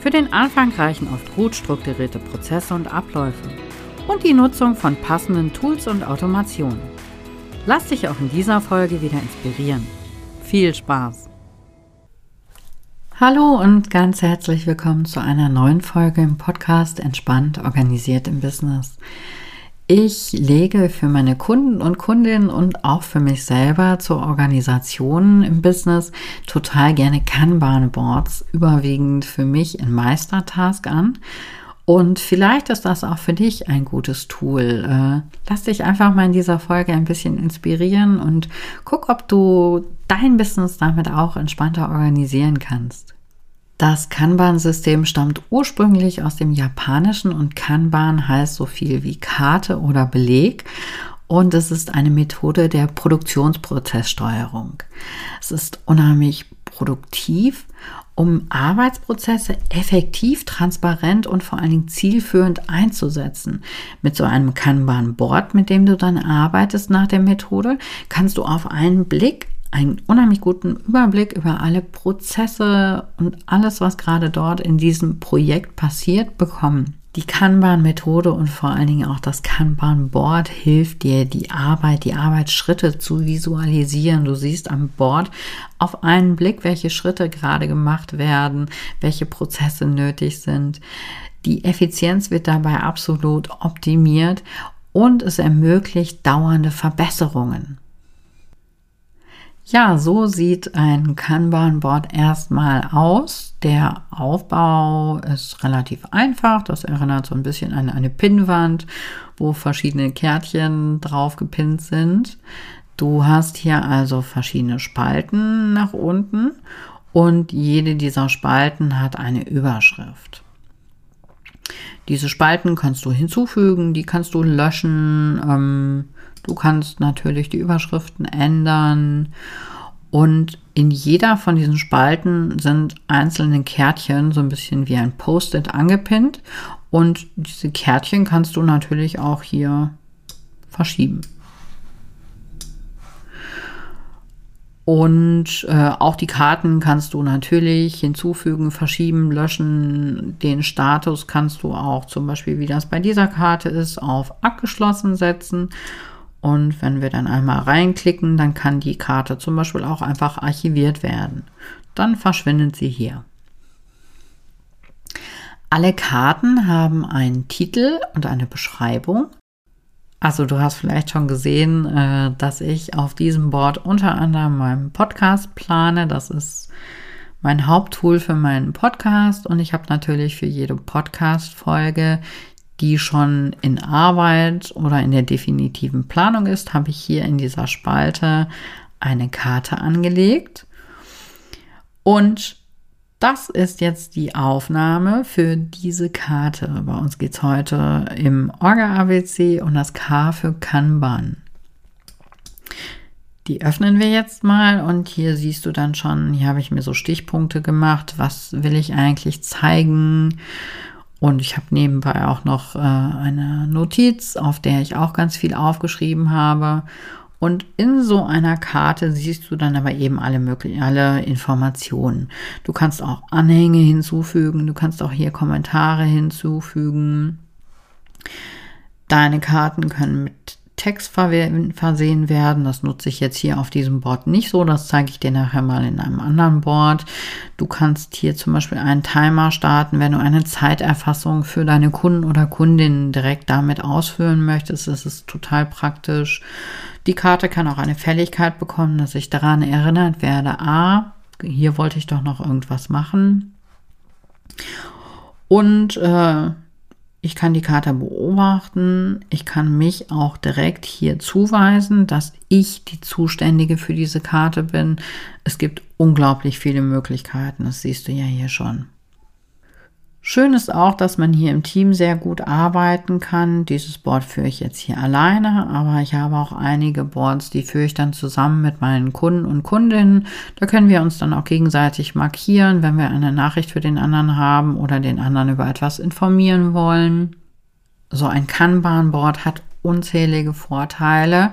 Für den Anfang reichen oft gut strukturierte Prozesse und Abläufe und die Nutzung von passenden Tools und Automationen. Lass dich auch in dieser Folge wieder inspirieren. Viel Spaß! Hallo und ganz herzlich willkommen zu einer neuen Folge im Podcast Entspannt organisiert im Business. Ich lege für meine Kunden und Kundinnen und auch für mich selber zur Organisation im Business total gerne Kanban-Boards, überwiegend für mich in Meistertask an. Und vielleicht ist das auch für dich ein gutes Tool. Äh, lass dich einfach mal in dieser Folge ein bisschen inspirieren und guck, ob du dein Business damit auch entspannter organisieren kannst. Das Kanban-System stammt ursprünglich aus dem Japanischen und Kanban heißt so viel wie Karte oder Beleg und es ist eine Methode der Produktionsprozesssteuerung. Es ist unheimlich produktiv, um Arbeitsprozesse effektiv, transparent und vor allen Dingen zielführend einzusetzen. Mit so einem Kanban-Board, mit dem du dann arbeitest nach der Methode, kannst du auf einen Blick einen unheimlich guten Überblick über alle Prozesse und alles, was gerade dort in diesem Projekt passiert, bekommen. Die Kanban-Methode und vor allen Dingen auch das Kanban-Board hilft dir, die Arbeit, die Arbeitsschritte zu visualisieren. Du siehst am Board auf einen Blick, welche Schritte gerade gemacht werden, welche Prozesse nötig sind. Die Effizienz wird dabei absolut optimiert und es ermöglicht dauernde Verbesserungen. Ja, so sieht ein Kanban-Board erstmal aus. Der Aufbau ist relativ einfach. Das erinnert so ein bisschen an eine Pinnwand, wo verschiedene Kärtchen drauf gepinnt sind. Du hast hier also verschiedene Spalten nach unten und jede dieser Spalten hat eine Überschrift. Diese Spalten kannst du hinzufügen, die kannst du löschen. Ähm, Du kannst natürlich die Überschriften ändern und in jeder von diesen Spalten sind einzelne Kärtchen so ein bisschen wie ein Post-it angepinnt und diese Kärtchen kannst du natürlich auch hier verschieben. Und äh, auch die Karten kannst du natürlich hinzufügen, verschieben, löschen. Den Status kannst du auch zum Beispiel, wie das bei dieser Karte ist, auf abgeschlossen setzen. Und wenn wir dann einmal reinklicken, dann kann die Karte zum Beispiel auch einfach archiviert werden. Dann verschwindet sie hier. Alle Karten haben einen Titel und eine Beschreibung. Also du hast vielleicht schon gesehen, äh, dass ich auf diesem Board unter anderem meinen Podcast plane. Das ist mein Haupttool für meinen Podcast und ich habe natürlich für jede Podcast-Folge die schon in Arbeit oder in der definitiven Planung ist, habe ich hier in dieser Spalte eine Karte angelegt. Und das ist jetzt die Aufnahme für diese Karte. Bei uns geht es heute im Orga-ABC und das K für Kanban. Die öffnen wir jetzt mal und hier siehst du dann schon, hier habe ich mir so Stichpunkte gemacht. Was will ich eigentlich zeigen? Und ich habe nebenbei auch noch äh, eine Notiz, auf der ich auch ganz viel aufgeschrieben habe. Und in so einer Karte siehst du dann aber eben alle möglichen, alle Informationen. Du kannst auch Anhänge hinzufügen, du kannst auch hier Kommentare hinzufügen. Deine Karten können mit Text versehen werden. Das nutze ich jetzt hier auf diesem Board nicht so. Das zeige ich dir nachher mal in einem anderen Board. Du kannst hier zum Beispiel einen Timer starten, wenn du eine Zeiterfassung für deine Kunden oder Kundinnen direkt damit ausführen möchtest. Das ist total praktisch. Die Karte kann auch eine Fälligkeit bekommen, dass ich daran erinnert werde. Ah, hier wollte ich doch noch irgendwas machen. Und äh, ich kann die Karte beobachten. Ich kann mich auch direkt hier zuweisen, dass ich die Zuständige für diese Karte bin. Es gibt unglaublich viele Möglichkeiten. Das siehst du ja hier schon. Schön ist auch, dass man hier im Team sehr gut arbeiten kann. Dieses Board führe ich jetzt hier alleine, aber ich habe auch einige Boards, die führe ich dann zusammen mit meinen Kunden und Kundinnen. Da können wir uns dann auch gegenseitig markieren, wenn wir eine Nachricht für den anderen haben oder den anderen über etwas informieren wollen. So ein Kanban-Board hat unzählige Vorteile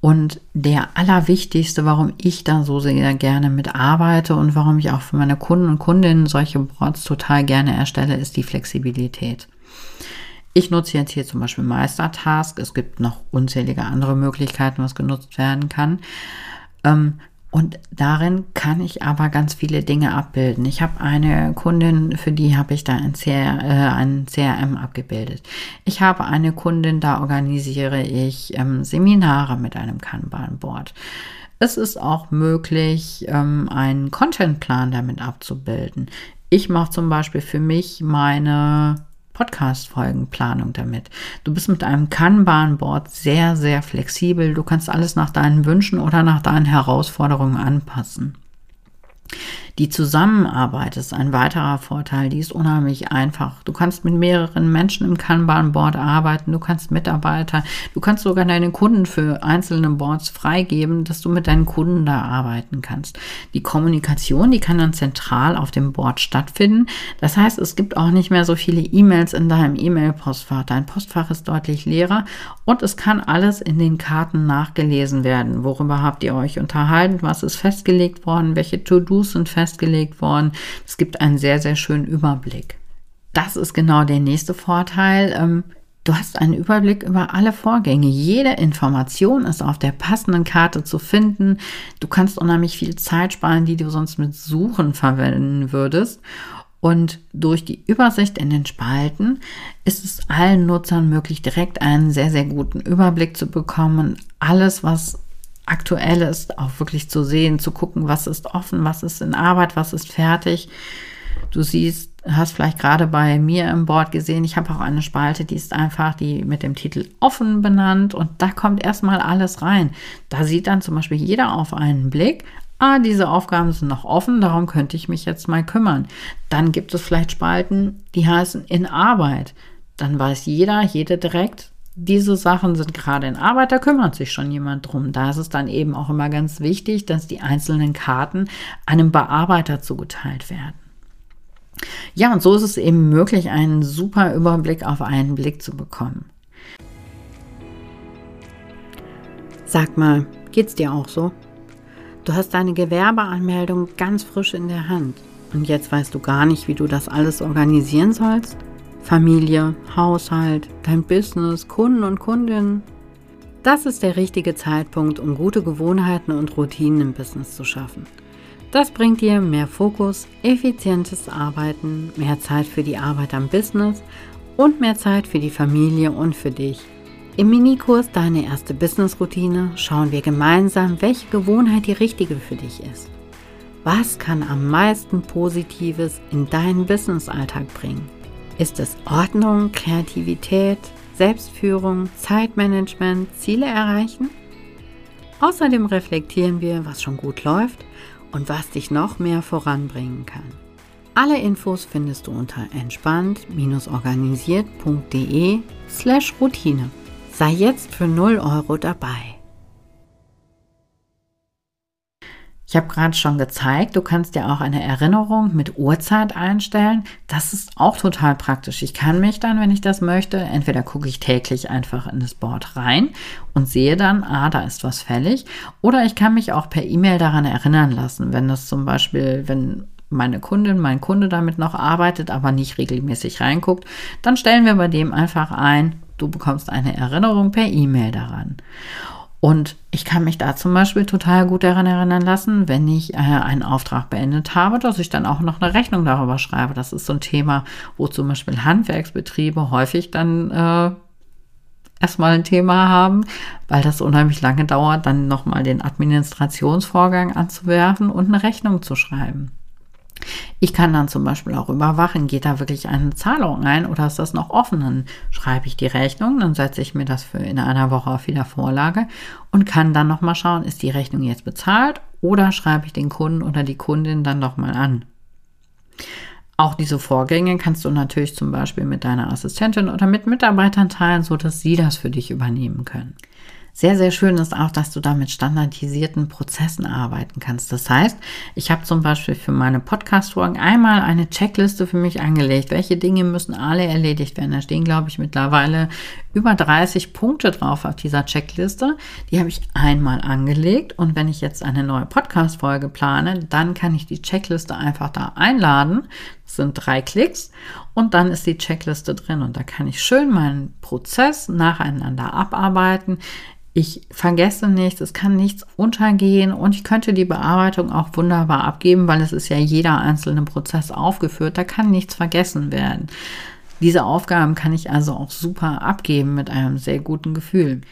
und der allerwichtigste, warum ich da so sehr gerne mitarbeite und warum ich auch für meine Kunden und Kundinnen solche Boards total gerne erstelle, ist die Flexibilität. Ich nutze jetzt hier zum Beispiel Meistertask. Es gibt noch unzählige andere Möglichkeiten, was genutzt werden kann. Ähm, und darin kann ich aber ganz viele Dinge abbilden. Ich habe eine Kundin, für die habe ich da ein, CR, äh, ein CRM abgebildet. Ich habe eine Kundin, da organisiere ich ähm, Seminare mit einem Kanban-Board. Es ist auch möglich, ähm, einen Contentplan damit abzubilden. Ich mache zum Beispiel für mich meine Podcast-Folgenplanung damit. Du bist mit einem Kanban-Board sehr, sehr flexibel. Du kannst alles nach deinen Wünschen oder nach deinen Herausforderungen anpassen. Die Zusammenarbeit ist ein weiterer Vorteil, die ist unheimlich einfach. Du kannst mit mehreren Menschen im Kanban-Board arbeiten, du kannst Mitarbeiter, du kannst sogar deine Kunden für einzelne Boards freigeben, dass du mit deinen Kunden da arbeiten kannst. Die Kommunikation, die kann dann zentral auf dem Board stattfinden. Das heißt, es gibt auch nicht mehr so viele E-Mails in deinem E-Mail-Postfach. Dein Postfach ist deutlich leerer und es kann alles in den Karten nachgelesen werden. Worüber habt ihr euch unterhalten? Was ist festgelegt worden? Welche To-Dos sind festgelegt? Festgelegt worden. Es gibt einen sehr, sehr schönen Überblick. Das ist genau der nächste Vorteil. Ähm, du hast einen Überblick über alle Vorgänge. Jede Information ist auf der passenden Karte zu finden. Du kannst unheimlich viel Zeit sparen, die du sonst mit Suchen verwenden würdest. Und durch die Übersicht in den Spalten ist es allen Nutzern möglich, direkt einen sehr, sehr guten Überblick zu bekommen. Alles, was Aktuelles auch wirklich zu sehen, zu gucken, was ist offen, was ist in Arbeit, was ist fertig. Du siehst, hast vielleicht gerade bei mir im Board gesehen, ich habe auch eine Spalte, die ist einfach die mit dem Titel offen benannt und da kommt erstmal alles rein. Da sieht dann zum Beispiel jeder auf einen Blick, ah, diese Aufgaben sind noch offen, darum könnte ich mich jetzt mal kümmern. Dann gibt es vielleicht Spalten, die heißen in Arbeit. Dann weiß jeder, jede direkt, diese Sachen sind gerade in Arbeit, da kümmert sich schon jemand drum. Da ist es dann eben auch immer ganz wichtig, dass die einzelnen Karten einem Bearbeiter zugeteilt werden. Ja, und so ist es eben möglich, einen super Überblick auf einen Blick zu bekommen. Sag mal, geht's dir auch so? Du hast deine Gewerbeanmeldung ganz frisch in der Hand und jetzt weißt du gar nicht, wie du das alles organisieren sollst? Familie, Haushalt, dein Business, Kunden und Kundinnen. Das ist der richtige Zeitpunkt, um gute Gewohnheiten und Routinen im Business zu schaffen. Das bringt dir mehr Fokus, effizientes Arbeiten, mehr Zeit für die Arbeit am Business und mehr Zeit für die Familie und für dich. Im Minikurs Deine erste Business-Routine schauen wir gemeinsam, welche Gewohnheit die richtige für dich ist. Was kann am meisten Positives in deinen Business-Alltag bringen? Ist es Ordnung, Kreativität, Selbstführung, Zeitmanagement, Ziele erreichen? Außerdem reflektieren wir, was schon gut läuft und was dich noch mehr voranbringen kann. Alle Infos findest du unter entspannt-organisiert.de slash Routine. Sei jetzt für 0 Euro dabei. Ich habe gerade schon gezeigt, du kannst dir auch eine Erinnerung mit Uhrzeit einstellen. Das ist auch total praktisch. Ich kann mich dann, wenn ich das möchte, entweder gucke ich täglich einfach in das Board rein und sehe dann, ah, da ist was fällig. Oder ich kann mich auch per E-Mail daran erinnern lassen, wenn das zum Beispiel, wenn meine Kundin, mein Kunde damit noch arbeitet, aber nicht regelmäßig reinguckt, dann stellen wir bei dem einfach ein, du bekommst eine Erinnerung per E-Mail daran. Und ich kann mich da zum Beispiel total gut daran erinnern lassen, wenn ich äh, einen Auftrag beendet habe, dass ich dann auch noch eine Rechnung darüber schreibe. Das ist so ein Thema, wo zum Beispiel Handwerksbetriebe häufig dann äh, erstmal ein Thema haben, weil das unheimlich lange dauert, dann nochmal den Administrationsvorgang anzuwerfen und eine Rechnung zu schreiben. Ich kann dann zum Beispiel auch überwachen, geht da wirklich eine Zahlung ein oder ist das noch offen? Dann schreibe ich die Rechnung, dann setze ich mir das für in einer Woche auf wieder Vorlage und kann dann nochmal schauen, ist die Rechnung jetzt bezahlt oder schreibe ich den Kunden oder die Kundin dann nochmal an. Auch diese Vorgänge kannst du natürlich zum Beispiel mit deiner Assistentin oder mit Mitarbeitern teilen, so dass sie das für dich übernehmen können. Sehr, sehr schön ist auch, dass du da mit standardisierten Prozessen arbeiten kannst. Das heißt, ich habe zum Beispiel für meine Podcast-Folgen einmal eine Checkliste für mich angelegt. Welche Dinge müssen alle erledigt werden? Da stehen, glaube ich, mittlerweile über 30 Punkte drauf auf dieser Checkliste. Die habe ich einmal angelegt. Und wenn ich jetzt eine neue Podcast-Folge plane, dann kann ich die Checkliste einfach da einladen. Sind drei Klicks und dann ist die Checkliste drin und da kann ich schön meinen Prozess nacheinander abarbeiten. Ich vergesse nichts, es kann nichts untergehen und ich könnte die Bearbeitung auch wunderbar abgeben, weil es ist ja jeder einzelne Prozess aufgeführt, da kann nichts vergessen werden. Diese Aufgaben kann ich also auch super abgeben mit einem sehr guten Gefühl.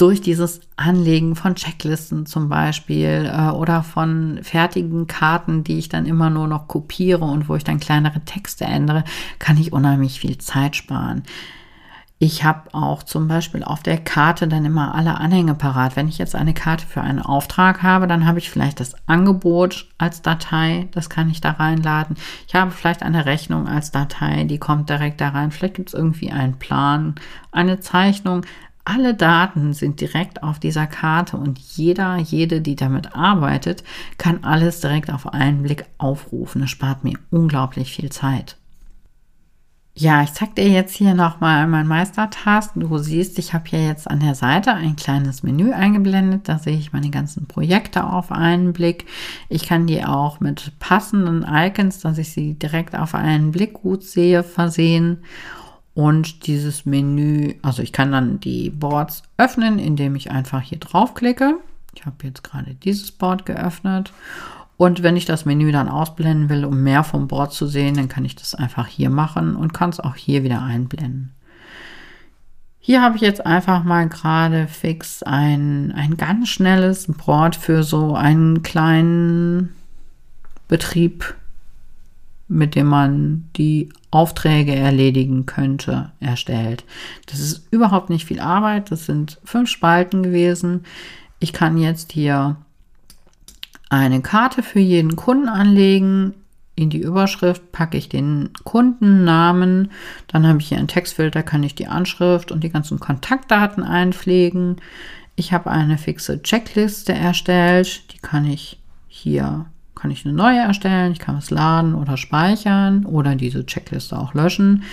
Durch dieses Anlegen von Checklisten zum Beispiel äh, oder von fertigen Karten, die ich dann immer nur noch kopiere und wo ich dann kleinere Texte ändere, kann ich unheimlich viel Zeit sparen. Ich habe auch zum Beispiel auf der Karte dann immer alle Anhänge parat. Wenn ich jetzt eine Karte für einen Auftrag habe, dann habe ich vielleicht das Angebot als Datei, das kann ich da reinladen. Ich habe vielleicht eine Rechnung als Datei, die kommt direkt da rein. Vielleicht gibt es irgendwie einen Plan, eine Zeichnung. Alle Daten sind direkt auf dieser Karte und jeder, jede, die damit arbeitet, kann alles direkt auf einen Blick aufrufen. Das spart mir unglaublich viel Zeit. Ja, ich zeige dir jetzt hier nochmal mein Meistertask. Du siehst, ich habe hier jetzt an der Seite ein kleines Menü eingeblendet. Da sehe ich meine ganzen Projekte auf einen Blick. Ich kann die auch mit passenden Icons, dass ich sie direkt auf einen Blick gut sehe, versehen. Und dieses Menü, also ich kann dann die Boards öffnen, indem ich einfach hier draufklicke. Ich habe jetzt gerade dieses Board geöffnet und wenn ich das Menü dann ausblenden will, um mehr vom Board zu sehen, dann kann ich das einfach hier machen und kann es auch hier wieder einblenden. Hier habe ich jetzt einfach mal gerade fix ein, ein ganz schnelles Board für so einen kleinen Betrieb, mit dem man die Aufträge erledigen könnte, erstellt. Das ist überhaupt nicht viel Arbeit. Das sind fünf Spalten gewesen. Ich kann jetzt hier eine Karte für jeden Kunden anlegen. In die Überschrift packe ich den Kundennamen. Dann habe ich hier einen Textfilter, kann ich die Anschrift und die ganzen Kontaktdaten einpflegen. Ich habe eine fixe Checkliste erstellt. Die kann ich hier, kann ich eine neue erstellen. Ich kann es laden oder speichern oder diese Checkliste auch löschen.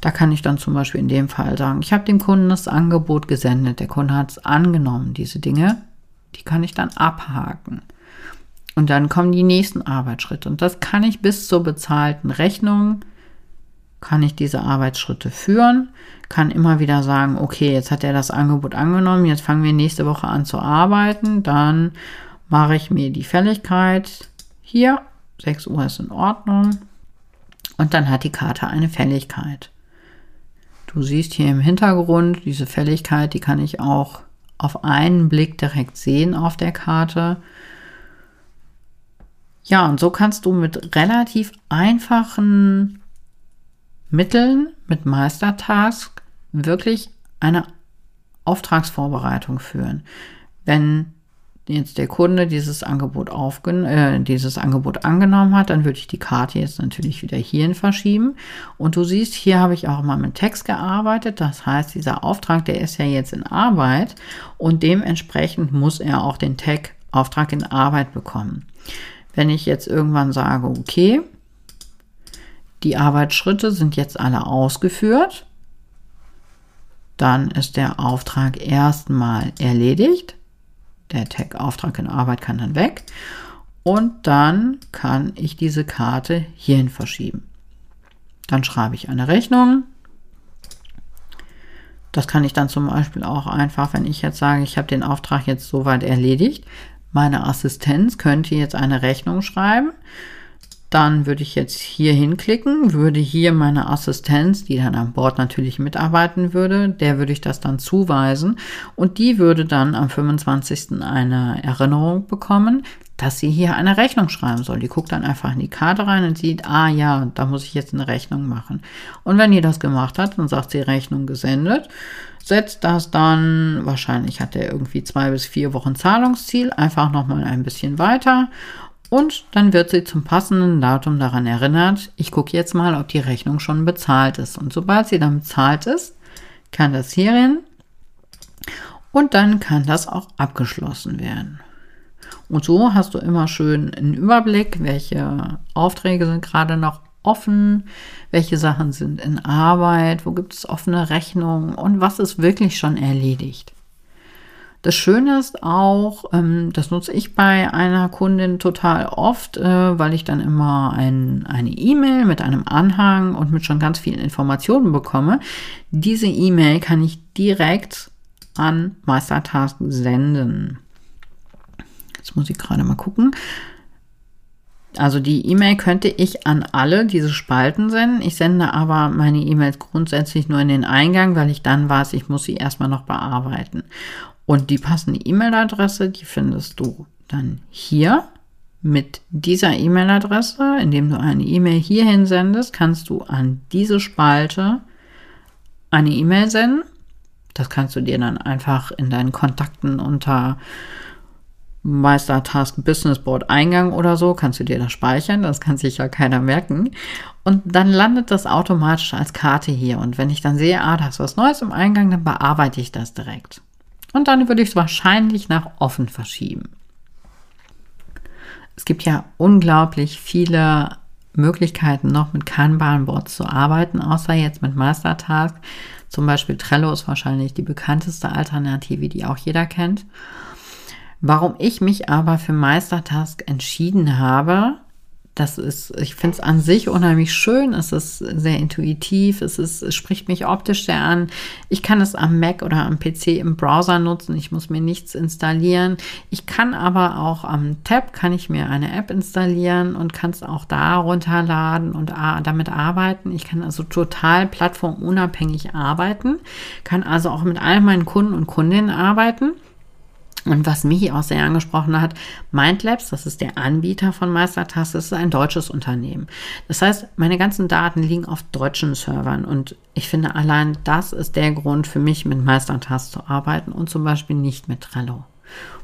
Da kann ich dann zum Beispiel in dem Fall sagen, ich habe dem Kunden das Angebot gesendet. Der Kunde hat es angenommen. Diese Dinge, die kann ich dann abhaken. Und dann kommen die nächsten Arbeitsschritte. Und das kann ich bis zur bezahlten Rechnung, kann ich diese Arbeitsschritte führen, kann immer wieder sagen, okay, jetzt hat er das Angebot angenommen, jetzt fangen wir nächste Woche an zu arbeiten, dann mache ich mir die Fälligkeit hier, 6 Uhr ist in Ordnung. Und dann hat die Karte eine Fälligkeit. Du siehst hier im Hintergrund diese Fälligkeit, die kann ich auch auf einen Blick direkt sehen auf der Karte. Ja, und so kannst du mit relativ einfachen Mitteln, mit Meistertask, wirklich eine Auftragsvorbereitung führen. Wenn jetzt der Kunde dieses Angebot aufgen äh, dieses Angebot angenommen hat, dann würde ich die Karte jetzt natürlich wieder hierhin verschieben. Und du siehst, hier habe ich auch mal mit Text gearbeitet. Das heißt, dieser Auftrag, der ist ja jetzt in Arbeit und dementsprechend muss er auch den Tag Auftrag in Arbeit bekommen. Wenn ich jetzt irgendwann sage, okay, die Arbeitsschritte sind jetzt alle ausgeführt, dann ist der Auftrag erstmal erledigt. Der Tag Auftrag in Arbeit kann dann weg. Und dann kann ich diese Karte hierhin verschieben. Dann schreibe ich eine Rechnung. Das kann ich dann zum Beispiel auch einfach, wenn ich jetzt sage, ich habe den Auftrag jetzt soweit erledigt, meine Assistenz könnte jetzt eine Rechnung schreiben. Dann würde ich jetzt hier hinklicken, würde hier meine Assistenz, die dann an Bord natürlich mitarbeiten würde, der würde ich das dann zuweisen und die würde dann am 25. eine Erinnerung bekommen, dass sie hier eine Rechnung schreiben soll. Die guckt dann einfach in die Karte rein und sieht, ah ja, da muss ich jetzt eine Rechnung machen. Und wenn die das gemacht hat, dann sagt sie Rechnung gesendet, setzt das dann, wahrscheinlich hat er irgendwie zwei bis vier Wochen Zahlungsziel, einfach nochmal ein bisschen weiter Und dann wird sie zum passenden Datum daran erinnert, ich gucke jetzt mal, ob die Rechnung schon bezahlt ist. Und sobald sie dann bezahlt ist, kann das hierhin und dann kann das auch abgeschlossen werden. Und so hast du immer schön einen Überblick, welche Aufträge sind gerade noch offen, welche Sachen sind in Arbeit, wo gibt es offene Rechnungen und was ist wirklich schon erledigt. Das Schöne ist auch, ähm, das nutze ich bei einer Kundin total oft, äh, weil ich dann immer ein, eine E-Mail mit einem Anhang und mit schon ganz vielen Informationen bekomme. Diese E-Mail kann ich direkt an Meistertask senden. Jetzt muss ich gerade mal gucken. Also die E-Mail könnte ich an alle diese Spalten senden. Ich sende aber meine E-Mails grundsätzlich nur in den Eingang, weil ich dann weiß, ich muss sie erstmal noch bearbeiten. Und die passende E-Mail-Adresse, die findest du dann hier. Mit dieser E-Mail-Adresse, indem du eine E-Mail hierhin sendest, kannst du an diese Spalte eine E-Mail senden. Das kannst du dir dann einfach in deinen Kontakten unter Meistertask Business Board Eingang oder so, kannst du dir das speichern, das kann sich ja keiner merken. Und dann landet das automatisch als Karte hier. Und wenn ich dann sehe, ah, da ist was Neues im Eingang, dann bearbeite ich das direkt. Und dann würde ich es wahrscheinlich nach offen verschieben. Es gibt ja unglaublich viele Möglichkeiten noch mit Kanban-Boards zu arbeiten, außer jetzt mit Mastertask. Zum Beispiel Trello ist wahrscheinlich die bekannteste Alternative, die auch jeder kennt. Warum ich mich aber für Meistertask entschieden habe, das ist, ich finde es an sich unheimlich schön, es ist sehr intuitiv, es, ist, es spricht mich optisch sehr an. Ich kann es am Mac oder am PC im Browser nutzen, ich muss mir nichts installieren. Ich kann aber auch am Tab, kann ich mir eine App installieren und kann es auch da runterladen und damit arbeiten. Ich kann also total plattformunabhängig arbeiten, kann also auch mit all meinen Kunden und Kundinnen arbeiten. Und was mich auch sehr angesprochen hat, Mindlabs, das ist der Anbieter von Meistertask, ist ein deutsches Unternehmen. Das heißt, meine ganzen Daten liegen auf deutschen Servern und ich finde allein das ist der Grund für mich, mit Meistertask zu arbeiten und zum Beispiel nicht mit Trello.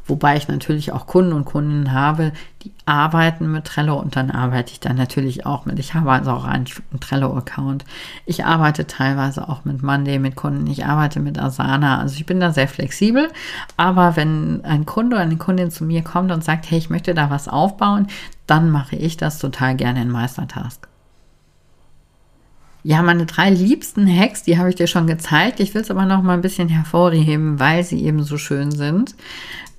Wobei ich natürlich auch Kunden und Kundinnen habe, die arbeiten mit Trello und dann arbeite ich da natürlich auch mit. Ich habe also auch einen, Trello-Account. Ich arbeite teilweise auch mit Monday, mit Kunden. Ich arbeite mit Asana. Also ich bin da sehr flexibel. Aber wenn ein Kunde oder eine Kundin zu mir kommt und sagt, hey, ich möchte da was aufbauen, dann mache ich das total gerne in Meistertask. Ja, meine drei liebsten Hacks, die habe ich dir schon gezeigt. Ich will es aber noch mal ein bisschen hervorheben, weil sie eben so schön sind.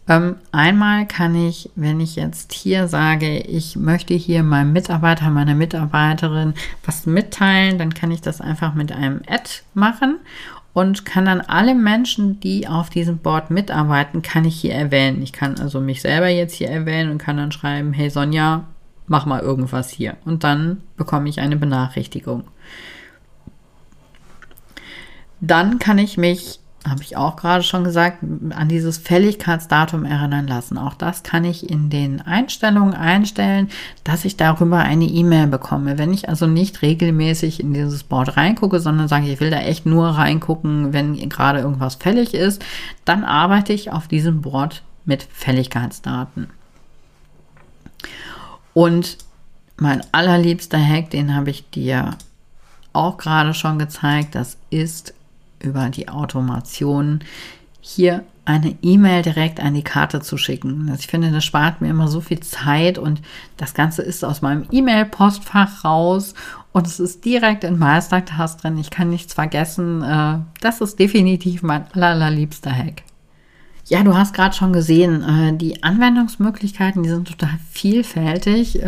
Ähm, einmal kann ich, wenn ich jetzt hier sage, ich möchte hier meinem Mitarbeiter, meiner Mitarbeiterin was mitteilen, dann kann ich das einfach mit einem Ad machen und kann dann alle Menschen, die auf diesem Board mitarbeiten, kann ich hier erwähnen. Ich kann also mich selber jetzt hier erwähnen und kann dann schreiben, hey Sonja, mach mal irgendwas hier. Und dann bekomme ich eine Benachrichtigung. Dann kann ich mich habe ich auch gerade schon gesagt, an dieses Fälligkeitsdatum erinnern lassen. Auch das kann ich in den Einstellungen einstellen, dass ich darüber eine E-Mail bekomme. Wenn ich also nicht regelmäßig in dieses Board reingucke, sondern sage, ich will da echt nur reingucken, wenn gerade irgendwas fällig ist, dann arbeite ich auf diesem Board mit Fälligkeitsdaten. Und mein allerliebster Hack, den habe ich dir auch gerade schon gezeigt, das ist über die Automation hier eine E-Mail direkt an die Karte zu schicken. Also ich finde, das spart mir immer so viel Zeit und das Ganze ist aus meinem E-Mail-Postfach raus und es ist direkt in Meistertask drin. Ich kann nichts vergessen. Äh, das ist definitiv mein allerliebster Hack. Ja, du hast gerade schon gesehen, äh, die Anwendungsmöglichkeiten, die sind total vielfältig.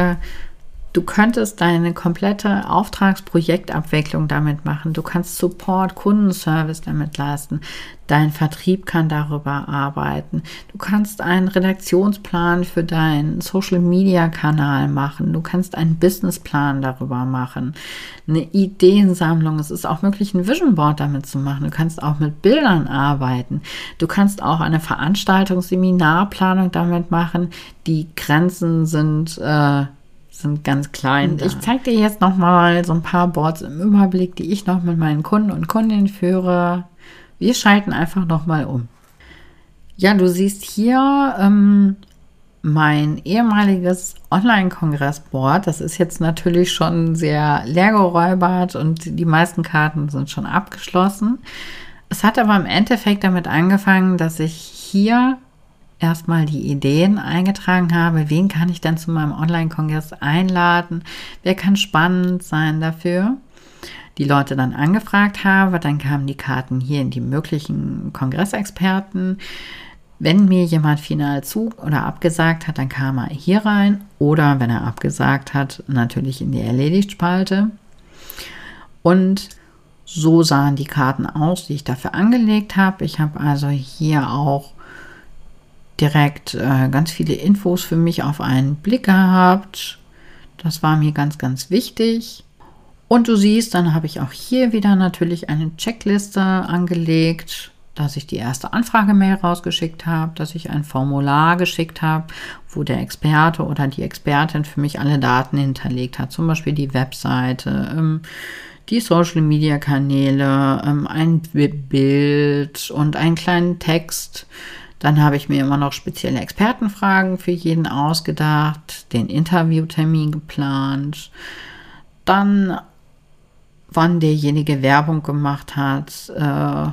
Du könntest deine komplette Auftragsprojektabwicklung damit machen. Du kannst Support, Kundenservice damit leisten. Dein Vertrieb kann darüber arbeiten. Du kannst einen Redaktionsplan für deinen Social Media Kanal machen. Du kannst einen Businessplan darüber machen. Eine Ideensammlung. Es ist auch möglich, ein Vision Board damit zu machen. Du kannst auch mit Bildern arbeiten. Du kannst auch eine Veranstaltung, Seminarplanung damit machen. Die Grenzen sind äh, sind ganz klein. Ich zeige dir jetzt noch mal so ein paar Boards im Überblick, die ich noch mit meinen Kunden und Kundinnen führe. Wir schalten einfach noch mal um. Ja, du siehst hier ähm, mein ehemaliges Online-Kongressboard, das ist jetzt natürlich schon sehr leergeräubert und die meisten Karten sind schon abgeschlossen. Es hat aber im Endeffekt damit angefangen, dass ich hier erstmal die Ideen eingetragen habe, wen kann ich denn zu meinem Online-Kongress einladen, wer kann spannend sein dafür. Die Leute dann angefragt habe, dann kamen die Karten hier in die möglichen Kongressexperten. Wenn mir jemand final zu oder abgesagt hat, dann kam er hier rein oder wenn er abgesagt hat, natürlich in die Erledigt-Spalte. Und so sahen die Karten aus, die ich dafür angelegt habe. Ich habe also hier auch direkt äh, ganz viele Infos für mich auf einen Blick gehabt. Das war mir ganz, ganz wichtig. Und du siehst, dann habe ich auch hier wieder natürlich eine Checkliste angelegt, dass ich die erste Anfragemail rausgeschickt habe, dass ich ein Formular geschickt habe, wo der Experte oder die Expertin für mich alle Daten hinterlegt hat, zum Beispiel die Webseite, ähm, die Social-Media-Kanäle, ähm, ein Bild und einen kleinen Text, dann habe ich mir immer noch spezielle Expertenfragen für jeden ausgedacht, den Interviewtermin geplant, dann wann derjenige Werbung gemacht hat äh,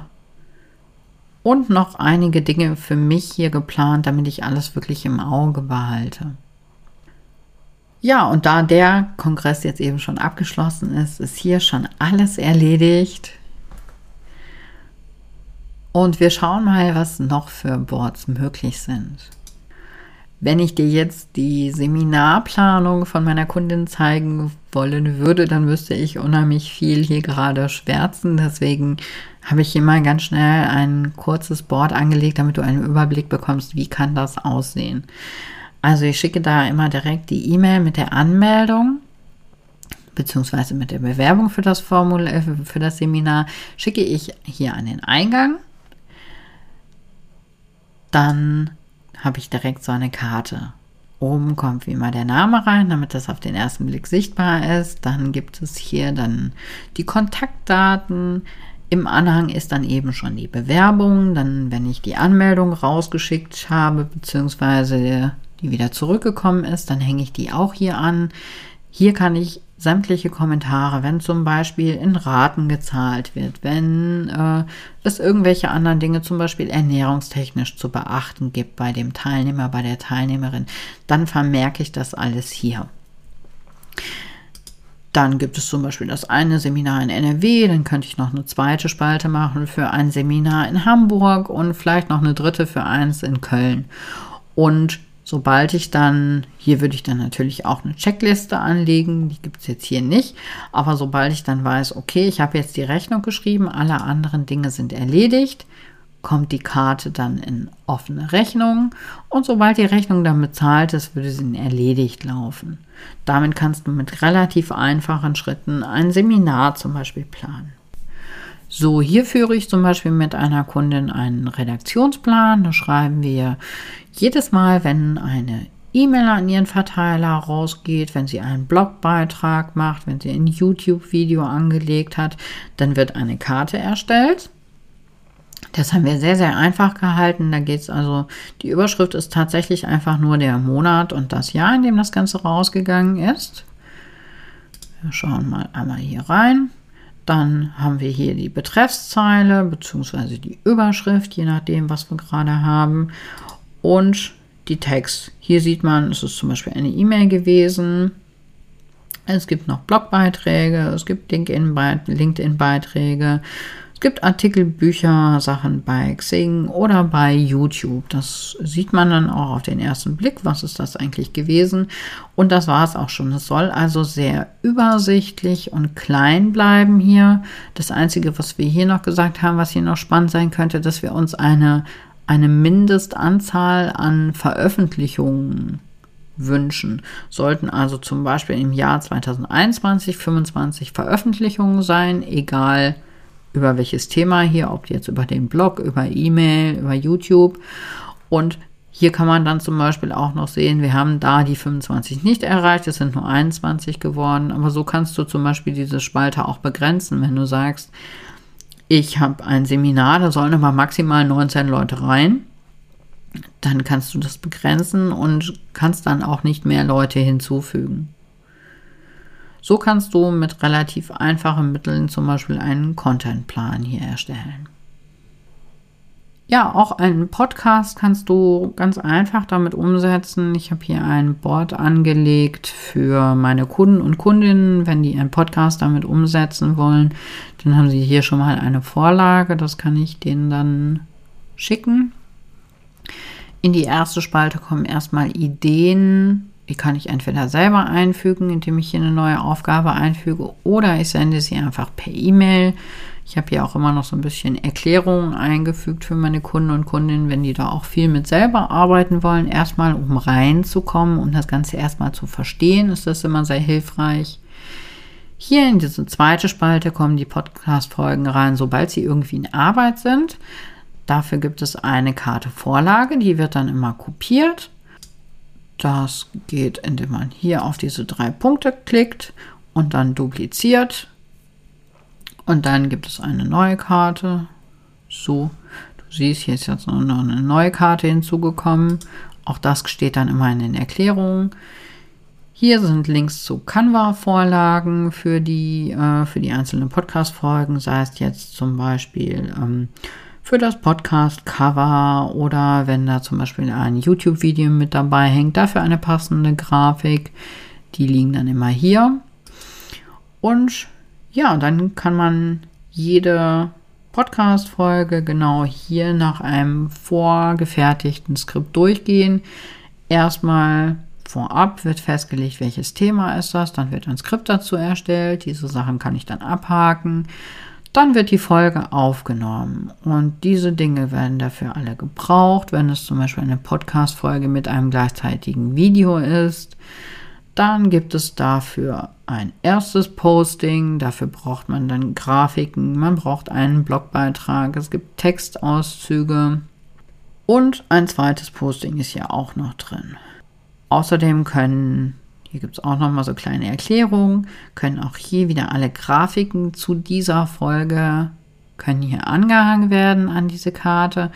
und noch einige Dinge für mich hier geplant, damit ich alles wirklich im Auge behalte. Ja, und da der Kongress jetzt eben schon abgeschlossen ist, ist hier schon alles erledigt. Und wir schauen mal, was noch für Boards möglich sind. Wenn ich dir jetzt die Seminarplanung von meiner Kundin zeigen wollen würde, dann müsste ich unheimlich viel hier gerade schwärzen. Deswegen habe ich hier mal ganz schnell ein kurzes Board angelegt, damit du einen Überblick bekommst, wie kann das aussehen. Also ich schicke da immer direkt die E-Mail mit der Anmeldung beziehungsweise mit der Bewerbung für das Formular, für das Seminar, schicke ich hier an den Eingang dann habe ich direkt so eine Karte. Oben kommt wie immer der Name rein, damit das auf den ersten Blick sichtbar ist. Dann gibt es hier dann die Kontaktdaten. Im Anhang ist dann eben schon die Bewerbung. Dann, wenn ich die Anmeldung rausgeschickt habe, beziehungsweise die wieder zurückgekommen ist, dann hänge ich die auch hier an. Hier kann ich sämtliche Kommentare, wenn zum Beispiel in Raten gezahlt wird, wenn äh, es irgendwelche anderen Dinge, zum Beispiel ernährungstechnisch zu beachten gibt bei dem Teilnehmer, bei der Teilnehmerin, dann vermerke ich das alles hier. Dann gibt es zum Beispiel das eine Seminar in NRW, dann könnte ich noch eine zweite Spalte machen für ein Seminar in Hamburg und vielleicht noch eine dritte für eins in Köln. Und Sobald ich dann, hier würde ich dann natürlich auch eine Checkliste anlegen, die gibt es jetzt hier nicht, aber sobald ich dann weiß, okay, ich habe jetzt die Rechnung geschrieben, alle anderen Dinge sind erledigt, kommt die Karte dann in offene Rechnung und sobald die Rechnung dann bezahlt ist, würde sie in erledigt laufen. Damit kannst du mit relativ einfachen Schritten ein Seminar zum Beispiel planen. So, hier führe ich zum Beispiel mit einer Kundin einen Redaktionsplan. Da schreiben wir jedes Mal, wenn eine E-Mail an ihren Verteiler rausgeht, wenn sie einen Blogbeitrag macht, wenn sie ein YouTube-Video angelegt hat, dann wird eine Karte erstellt. Das haben wir sehr, sehr einfach gehalten. Da geht es also, die Überschrift ist tatsächlich einfach nur der Monat und das Jahr, in dem das Ganze rausgegangen ist. Wir schauen mal einmal hier rein. Dann haben wir hier die Betreffszeile bzw. die Überschrift, je nachdem, was wir gerade haben. Und die Tags. Hier sieht man, es ist zum Beispiel eine E-Mail gewesen. Es gibt noch Blogbeiträge, es gibt LinkedIn-Beiträge, es gibt Artikel, Bücher, Sachen bei Xing oder bei YouTube. Das sieht man dann auch auf den ersten Blick. Was ist das eigentlich gewesen? Und das war es auch schon. Es soll also sehr übersichtlich und klein bleiben hier. Das Einzige, was wir hier noch gesagt haben, was hier noch spannend sein könnte, dass wir uns eine, eine Mindestanzahl an Veröffentlichungen wünschen. Sollten also zum Beispiel im Jahr 2021 25 Veröffentlichungen sein, egal über welches Thema hier, ob jetzt über den Blog, über E-Mail, über YouTube. Und hier kann man dann zum Beispiel auch noch sehen, wir haben da die 25 nicht erreicht, es sind nur 21 geworden. Aber so kannst du zum Beispiel diese Spalte auch begrenzen, wenn du sagst, ich habe ein Seminar, da sollen aber maximal 19 Leute rein. dann kannst du das begrenzen und kannst dann auch nicht mehr Leute hinzufügen. So kannst du mit relativ einfachen Mitteln zum Beispiel einen Contentplan hier erstellen. Ja, auch einen Podcast kannst du ganz einfach damit umsetzen. Ich habe hier ein Board angelegt für meine Kunden und Kundinnen. Wenn die einen Podcast damit umsetzen wollen, dann haben sie hier schon mal eine Vorlage. Das kann ich denen dann schicken. In die erste Spalte kommen erstmal Ideen. Die kann ich entweder selber einfügen, indem ich hier eine neue Aufgabe einfüge, oder ich sende sie einfach per E-Mail. Ich habe hier auch immer noch so ein bisschen Erklärungen eingefügt für meine Kunden und Kundinnen, wenn die da auch viel mit selber arbeiten wollen. Erstmal, um reinzukommen, um das Ganze erstmal zu verstehen, ist das immer sehr hilfreich. Hier in diese zweite Spalte kommen die Podcast-Folgen rein, sobald sie irgendwie in Arbeit sind. Dafür gibt es eine Karte Vorlage, die wird dann immer kopiert. Das geht, indem man hier auf diese drei Punkte klickt und dann dupliziert und dann gibt es eine neue Karte. So, du siehst, hier ist jetzt noch eine neue Karte hinzugekommen. Auch das steht dann immer in den Erklärungen. Hier sind Links zu Canva-Vorlagen für die, äh, für die einzelnen Podcast-Folgen, sei es jetzt zum Beispiel ähm, für das Podcast-Cover oder wenn da zum Beispiel ein YouTube-Video mit dabei hängt, dafür eine passende Grafik. Die liegen dann immer hier. Und ja, dann kann man jede Podcast-Folge genau hier nach einem vorgefertigten Skript durchgehen. Erstmal vorab wird festgelegt, welches Thema ist das, dann wird ein Skript dazu erstellt, diese Sachen kann ich dann abhaken. Dann wird die Folge aufgenommen und diese Dinge werden dafür alle gebraucht, wenn es zum Beispiel eine Podcast-Folge mit einem gleichzeitigen Video ist. Dann gibt es dafür ein erstes Posting, dafür braucht man dann Grafiken, man braucht einen Blogbeitrag, es gibt Textauszüge. Und ein zweites Posting ist ja auch noch drin. Außerdem können, hier gibt es auch noch mal so kleine Erklärungen, können auch hier wieder alle Grafiken zu dieser Folge können hier angehangen werden an diese Karte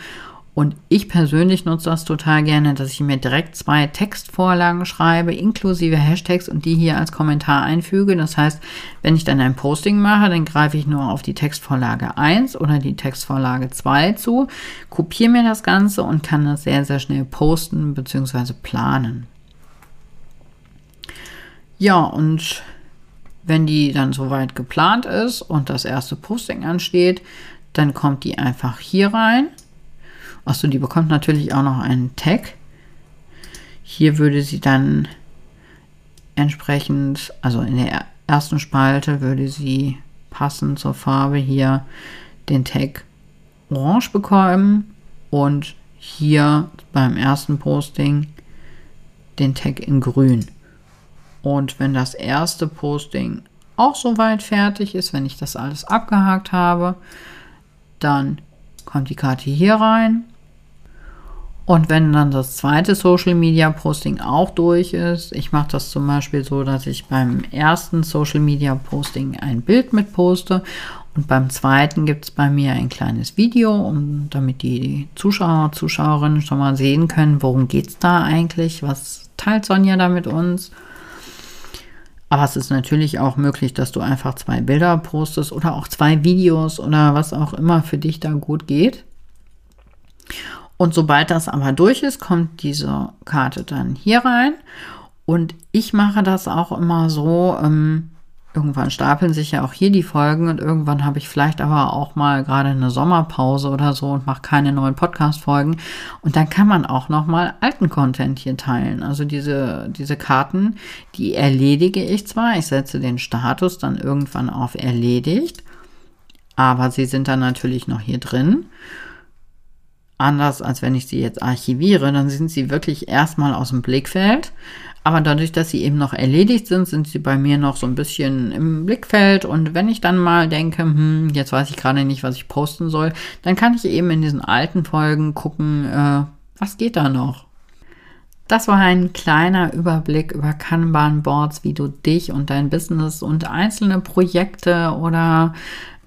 und ich persönlich nutze das total gerne, dass ich mir direkt zwei Textvorlagen schreibe, inklusive Hashtags und die hier als Kommentar einfüge. Das heißt, wenn ich dann ein Posting mache, dann greife ich nur auf die Textvorlage 1 oder die Textvorlage 2 zu, kopiere mir das Ganze und kann das sehr, sehr schnell posten bzw. planen. Ja, und wenn die dann soweit geplant ist und das erste Posting ansteht, dann kommt die einfach hier rein Achso, die bekommt natürlich auch noch einen Tag. Hier würde sie dann entsprechend, also in der ersten Spalte würde sie passend zur Farbe hier den Tag orange bekommen und hier beim ersten Posting den Tag in grün. Und wenn das erste Posting auch soweit fertig ist, wenn ich das alles abgehakt habe, dann kommt die Karte hier rein und wenn dann das zweite Social Media Posting auch durch ist, ich mache das zum Beispiel so, dass ich beim ersten Social Media Posting ein Bild mit poste und beim zweiten gibt es bei mir ein kleines Video, um, damit die Zuschauer, Zuschauerinnen schon mal sehen können, worum geht es da eigentlich, was teilt Sonja da mit uns. Aber es ist natürlich auch möglich, dass du einfach zwei Bilder postest oder auch zwei Videos oder was auch immer für dich da gut geht. Und sobald das aber durch ist, kommt diese Karte dann hier rein. Und ich mache das auch immer so, ähm, irgendwann stapeln sich ja auch hier die Folgen und irgendwann habe ich vielleicht aber auch mal gerade eine Sommerpause oder so und mache keine neuen Podcast-Folgen. Und dann kann man auch noch mal alten Content hier teilen. Also diese, diese Karten, die erledige ich zwar, ich setze den Status dann irgendwann auf erledigt, aber sie sind dann natürlich noch hier drin anders als wenn ich sie jetzt archiviere, dann sind sie wirklich erstmal aus dem Blickfeld. Aber dadurch, dass sie eben noch erledigt sind, sind sie bei mir noch so ein bisschen im Blickfeld. Und wenn ich dann mal denke, hm, jetzt weiß ich gerade nicht, was ich posten soll, dann kann ich eben in diesen alten Folgen gucken, äh, was geht da noch. Das war ein kleiner Überblick über Kanban-Boards, wie du dich und dein Business und einzelne Projekte oder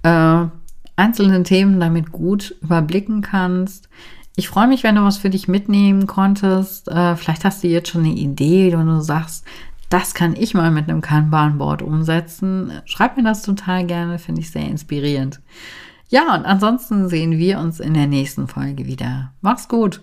äh, einzelne Themen damit gut überblicken kannst. Ich freue mich, wenn du was für dich mitnehmen konntest. Äh, vielleicht hast du jetzt schon eine Idee, wenn du sagst, das kann ich mal mit einem Kanban-Board umsetzen. Schreib mir das total gerne, finde ich sehr inspirierend. Ja, und ansonsten sehen wir uns in der nächsten Folge wieder. Mach's gut!